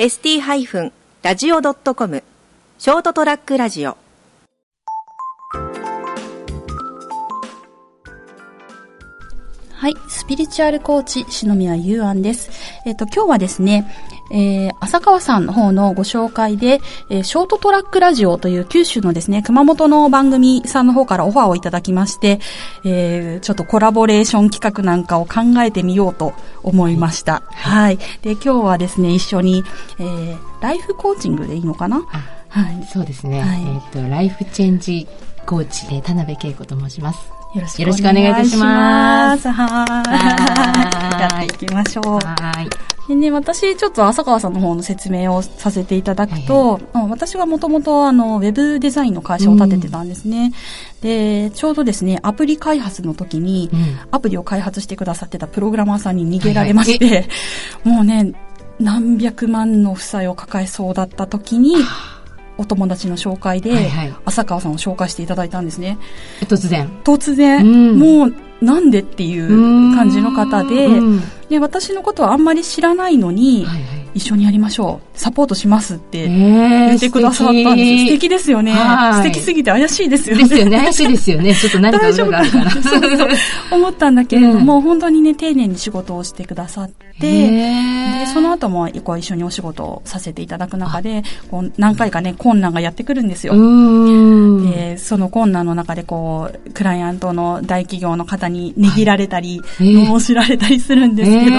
ST-radio.com ショートトラックラジオはい。スピリチュアルコーチ、篠宮優安です。えっ、と、今日はですね、えー、浅川さんの方のご紹介で、えー、ショートトラックラジオという九州のですね、熊本の番組さんの方からオファーをいただきまして、えー、ちょっとコラボレーション企画なんかを考えてみようと思いました。はい。で、今日はですね、一緒に、えー、ライフコーチングでいいのかな？はい。そうですね。はい、えっ、と、ライフチェンジコーチで田辺恵子と申します。よろしくお願いいたします。はい。やっていきましょう。はい。でね、私、ちょっと浅川さんの方の説明をさせていただくと、はいはい、私はもともと、あの、ウェブデザインの会社を立ててたんですね。うん、で、ちょうどですね、アプリ開発の時に、うん、アプリを開発してくださってたプログラマーさんに逃げられまして、はいはい、もうね、何百万の負債を抱えそうだった時に、お友達の紹介で、浅川さんを紹介していただいたんですね。突然。突然、うん、もう、なんでっていう感じの方で、で、私のことはあんまり知らないのに、はいはい一緒にやりましょう。サポートしますって言ってくださったんです。えー、素敵ですよね。素敵すぎて怪しいですよね。ですよね。怪しいですよね。ちょっと何かがあるから。そうそう思ったんだけれども、うん、本当にね、丁寧に仕事をしてくださって、で、その後もこう一緒にお仕事をさせていただく中で、こう何回かね、困難がやってくるんですよ。で、その困難の中でこう、クライアントの大企業の方にねぎられたり、はい、罵られたりするんですけど、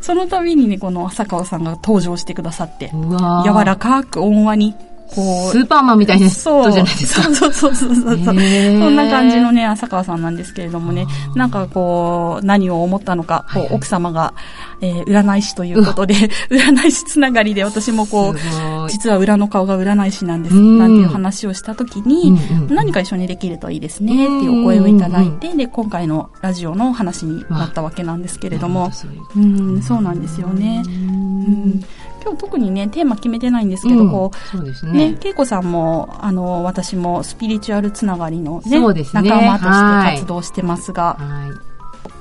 その度にね、この浅川さんが登場してくださって、柔らかく温和にこう。スーパーマンみたいな人じゃないですか。そうそうそうそうそう。そんな感じのね、浅川さんなんですけれどもね、なんかこう、何を思ったのか、こう、奥様が、えー、占い師ということで、占い師つながりで私もこう、実は裏の顔が占い師なんです、なんていう話をしたときに、何か一緒にできるといいですね、っていうお声をいただいて、で、今回のラジオの話になったわけなんですけれども、うん、そうなんですよね。うん今日特にね、テーマ決めてないんですけど、うん、こう、そうですね。ね、恵子さんも、あの、私もスピリチュアルつながりのね、そうですね仲間として活動してますが、はい。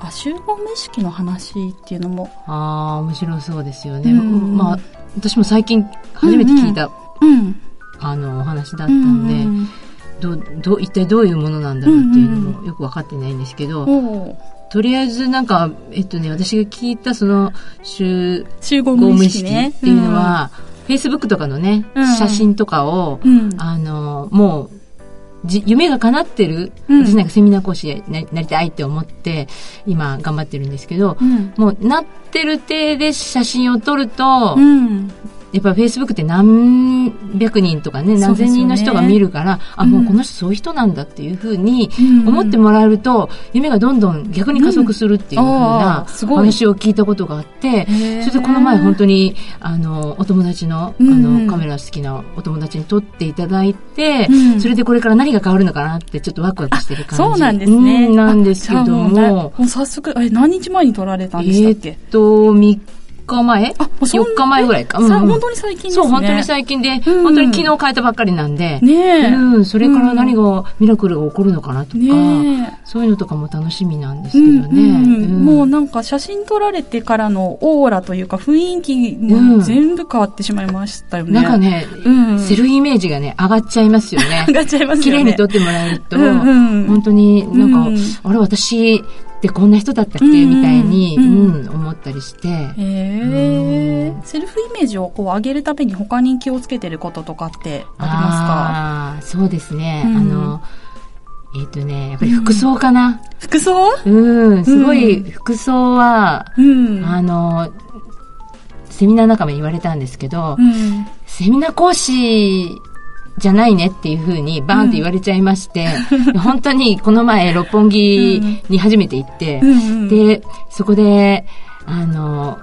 あ集合無意識の話っていうのも。ああ、面白そうですよね。うん、まあ、私も最近初めて聞いた、うん、うん、あの、お話だったんで、うんどど一体どういうものなんだろうっていうのもよく分かってないんですけど、うんうんとりあえずなんか、えっとね、私が聞いたその集集合無意識、ね、っていうのは、フェイスブックとかのね、うん、写真とかを、うん、あの、もう、じ夢が叶ってる、うん、私なんかセミナー講師になりたいって思って、今頑張ってるんですけど、もうなってる体で写真を撮ると、やっぱフェイスブックって何百人とかね、何千人の人が見るから、ね、あ、もうこの人そういう人なんだっていうふうに思ってもらえると、夢がどんどん逆に加速するっていうふうな話を聞いたことがあって、それでこの前本当に、あの、お友達の、あの、カメラ好きなお友達に撮っていただいて、それでこれから何が変わるのかなってちょっとワクワクしてる感じ。そうなんですね。なんですけども。もう早速、え、何日前に撮られたんでしたっけ？えっと、3日前？あ、4日前ぐらいか。うん、本当に最近ですね。そう、本当に最近で、うん、本当に昨日変えたばっかりなんで。ねうん、それから何が、ミラクルが起こるのかなとか、ね、そういうのとかも楽しみなんですけどね。うんもうなんか写真撮られてからのオーラというか雰囲気も全部変わってしまいましたよね。なんかね、セルフイメージがね、上がっちゃいますよね。上がっちゃいますよね。綺麗に撮ってもらえると、本当になんか、あれ私、ってこんな人だったっけ、みたいに、うん、思ったりして。へえ。セルフイメージをこう上げるために他に気をつけてることとかってありますか？あそうですね。あの、えっ、とね、やっぱり服装かな。服装？うん、すごい服装は、うん、あの、セミナー仲間に言われたんですけど、うん、セミナー講師じゃないねっていうふうにバーンって言われちゃいまして、うん、本当にこの前六本木に初めて行って、うん、で、そこで、あの、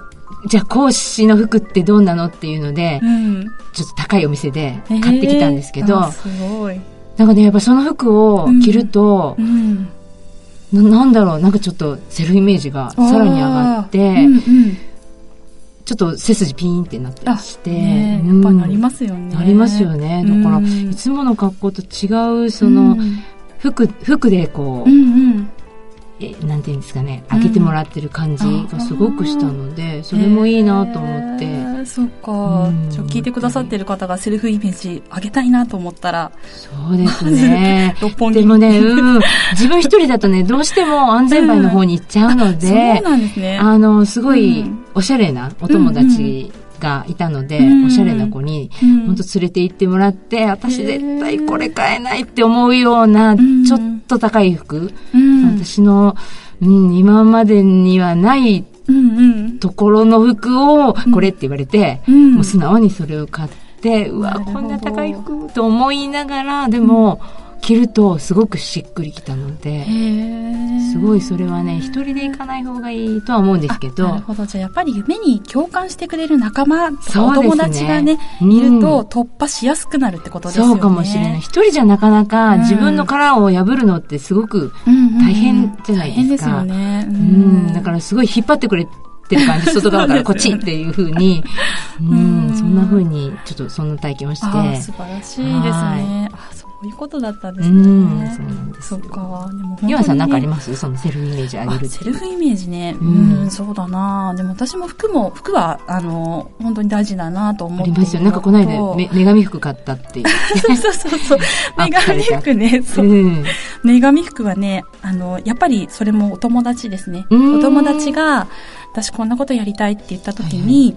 じゃあ講師の服ってどうなのっていうので、うん、ちょっと高いお店で買ってきたんですけど、えー、すごい。なんかね、やっぱその服を着ると、ななんだろう、なんかちょっとセルフイメージがさらに上がって、うんうんちょっと背筋ピーンってなってまして。ね、やっぱなりますよね。なりますよね。だから、いつもの格好と違う、その、服、服でこう、うんうん、えなんていうんですかね、開けてもらってる感じがすごくしたので、それもいいなと思って。そっか。じゃ聞いてくださってる方がセルフイメージ上げたいなと思ったら。そうですね。六本木。でもね、うん。自分一人だとね、どうしても安全牌の方に行っちゃうので、そうなんですね。あの、すごいおしゃれなお友達、がいたので、うん、おしゃれな子に、本当連れて行ってもらって、私絶対これ買えないって思うような、ちょっと高い服、私の、うん、今までにはないところの服を、これって言われて、もう素直にそれを買って、うわ、こんな高い服と思いながら、でも、着るとすごくしっくりきたので、すごいそれはね、一人で行かない方がいいとは思うんですけど。なるほど。じゃあやっぱり夢に共感してくれる仲間とかお友達がね、ねいると突破しやすくなるってことですよね。そうかもしれない。一人じゃなかなか自分の殻を破るのってすごく大変じゃないですか。うんうん、大変ですよね。うん。だからすごい引っ張ってくれってる感じ、外側からこっちっていうふうに、うん、そんなふうに、ちょっとそんな体験をして。素晴らしいですね。あ、そういうことだったんですね。そうなんですそっか。でも岩さん何かあります？そのセルフイメージ上げるセルフイメージね。うん、そうだなでも私も服も、服は、あの、本当に大事だなと思ってありますよ。なんかこの間、め、女神服買ったっていう。そうそうそ う。女神服ね。そう。女神服はね、あの、やっぱりそれもお友達ですね。お友達が、私こんなことやりたいって言った時に、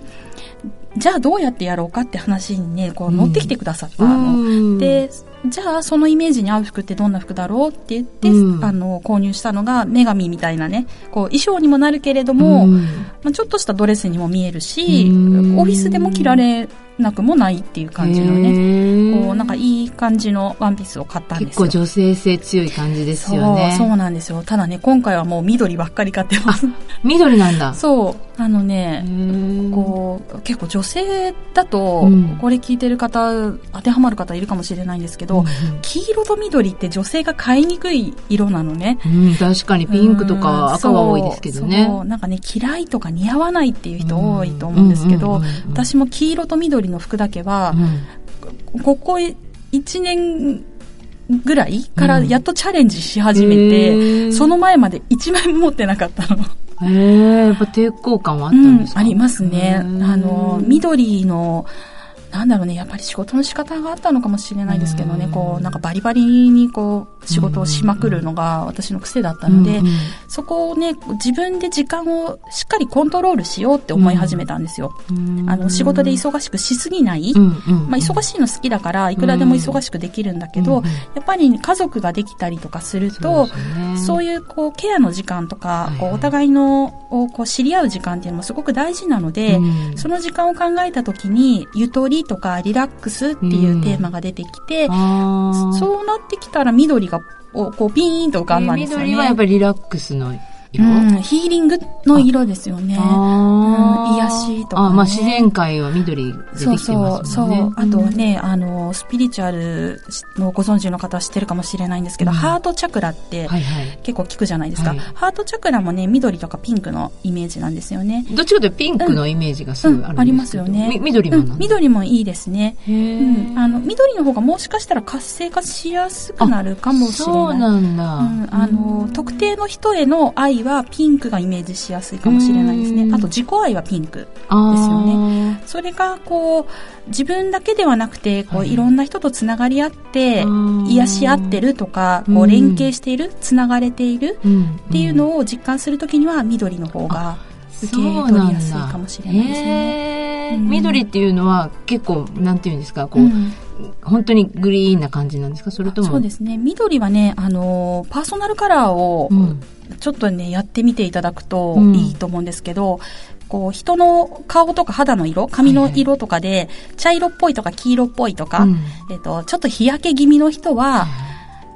じゃあどうやってやろうかって話にね、こう乗ってきてくださったの。で、じゃあそのイメージに合う服ってどんな服だろうって言って、うん、あの購入したのが女神みたいなね。こう衣装にもなるけれども、うん、まあ、ちょっとしたドレスにも見えるし、うん、オフィスでも着られなくもないっていう感じのねこうなんかいい感じのワンピースを買ったんですよ。結構女性性強い感じですよね。そうそうなんですよ。ただね今回はもう緑ばっかり買ってます。緑なんだ。そう。あのねこう結構女性だと、これ聞いてる方当てはまる方いるかもしれないんですけど、うん、黄色と緑って女性が買いにくい色なのね、うん、確かにピンクとか赤は多いですけどね、うなんかね嫌いとか似合わないっていう人多いと思うんですけど、私も黄色と緑の服だけは、ここ1年ぐらいからやっとチャレンジし始めて、うん、その前まで1枚も持ってなかったの。へえ、やっぱ抵抗感はあったんですか、うん、ありますね。あの、緑の、なんだろうね、やっぱり仕事の仕方があったのかもしれないですけどね、こう、なんかバリバリにこう、仕事をしまくるのが私の癖だったので、そこをね、自分で時間をしっかりコントロールしようって思い始めたんですよ。あの、仕事で忙しくしすぎない。まあ、忙しいの好きだから、いくらでも忙しくできるんだけど、やっぱり家族ができたりとかすると、そういうこう、ケアの時間とか、こう、お互いの、をこう、知り合う時間っていうのもすごく大事なので、その時間を考えたときに、ゆとりとかリラックスっていうテーマが出てきて、そうなってきたら緑がこうピーンと浮かんだんですよね。緑はやっぱりリラックスのうん、ヒーリングの色ですよね。とか、ね、あ、まあ自然界は緑でできてますもんね。そうそう。あとはね、あの、スピリチュアルのご存知の方は知ってるかもしれないんですけど、うん、ハートチャクラって結構聞くじゃないですか、はいはい、ハートチャクラもね、緑とかピンクのイメージなんですよね。どっちかというとピンクのイメージがすぐあるんですけど、うん、ありますよね。緑も緑もいいですね。うん。あの、緑の方がもしかしたら活性化しやすくなるかもしれない。そうなんだ。うん。あの、特定の人への愛はピンクがイメージしやすいかもしれないですね。あと自己愛はピンクですよね。それがこう自分だけではなくてこう、い、ろんな人とつながり合って癒し合ってるとかこう連携しているつながれているっていうのを実感するときには緑の方が受け取りやすいかもしれないですね。緑っていうのは結構なんていうんですかこう、うん本当にグリーンな感じなんですか？それとも？そうですね。緑はねあのパーソナルカラーをちょっとね、やってみていただくといいと思うんですけど、うん、こう、人の顔とか肌の色、髪の色とかで、茶色っぽいとか黄色っぽいとか、えっ、と、ちょっと日焼け気味の人は、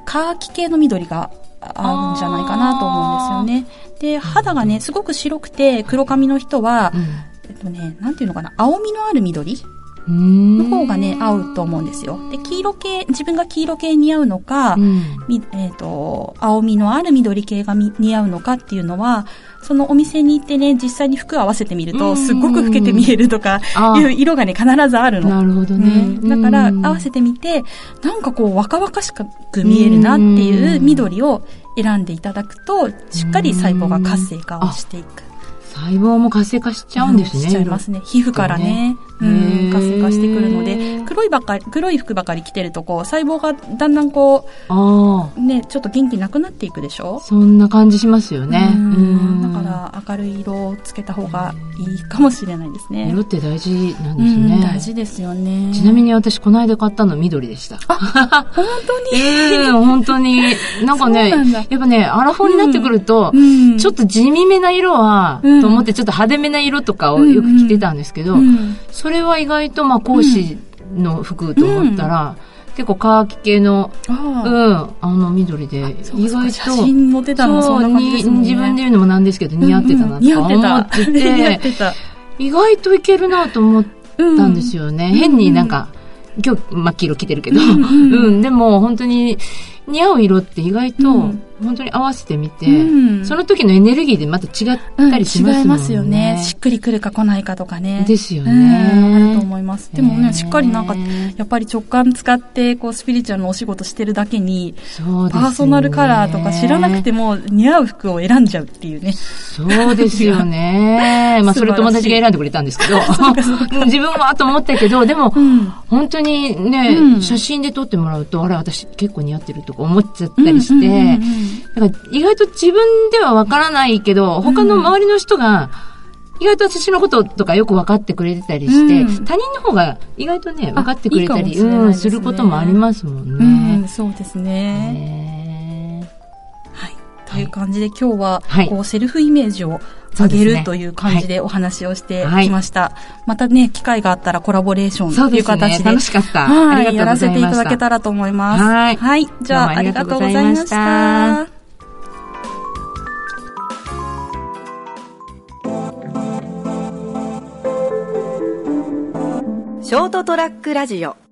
カーキ系の緑があるんじゃないかなと思うんですよね。で、肌がね、すごく白くて黒髪の人は、えっとね、なんていうのかな、青みのある緑の方がね、合うと思うんですよ。で、黄色系、自分が黄色系似合うのか、うん、えっ、ー、と、青みのある緑系が似合うのかっていうのは、そのお店に行ってね、実際に服を合わせてみると、すっごく老けて見えるとか、いう色がね、必ずあるの。なるほどね。うん、だから、合わせてみて、なんかこう、若々しく見えるなっていう緑を選んでいただくと、しっかり細胞が活性化をしていく。細胞も活性化しちゃうんですね。しちゃいますね。皮膚からね。うん、活性化してくるので、黒いばかり、黒い服ばかり着てると、こう、細胞がだんだんこう、ね、ちょっと元気なくなっていくでしょ？そんな感じしますよね。だから明るい色をつけた方がいいかもしれないですね。色って大事なんですね。大事ですよね。ちなみに私、この間買ったの緑でした。あ、本当に？え えー、本当に。なんかね、やっぱね、アラフォーになってくると、うん、ちょっと地味めな色は、うん、と思ってちょっと派手めな色とかをよく着てたんですけど、それは意外とまあ講師の服と思ったら、結構カーキ系の、うん、あの緑で、意外と、写真載ってたのそんな自分で言うのもなんですけど、似合ってたなと思って。て、意外といけるなと思ったんですよね。変になんか、今日真っ黄色着てるけど、うん、でも本当に似合う色って意外と、本当に合わせてみて、うん、その時のエネルギーでまた違ったりしますもんね。うん、違いますよね。くりくるか来ないかとかね。ですよね。うん、あると思います。でもね、しっかりなんか、やっぱり直感使って、こう、スピリチュアルのお仕事してるだけに、そうですね、パーソナルカラーとか知らなくても似合う服を選んじゃうっていうね。そうですよね。まあ、それ友達が選んでくれたんですけど、自分はと思ったけど、でも、本当にね、写真で撮ってもらうと、あれ、私結構似合ってるとか思っちゃったりして、だから意外と自分ではわからないけど、他の周りの人が、意外と私のこととかよく分かってくれてたりして、うん、他人の方が意外とね、分かってくれたり、いいね、うん、することもありますもんね。うん、そうですね。はい。という感じで今日は、こう、セルフイメージを上げるという感じでお話をしてきました。はい、またね、機会があったらコラボレーションという形で。楽しかった。はい、やらせていただけたらと思います。はい。はい。じゃあ、ありがとうございました。ショートトラックラジオ。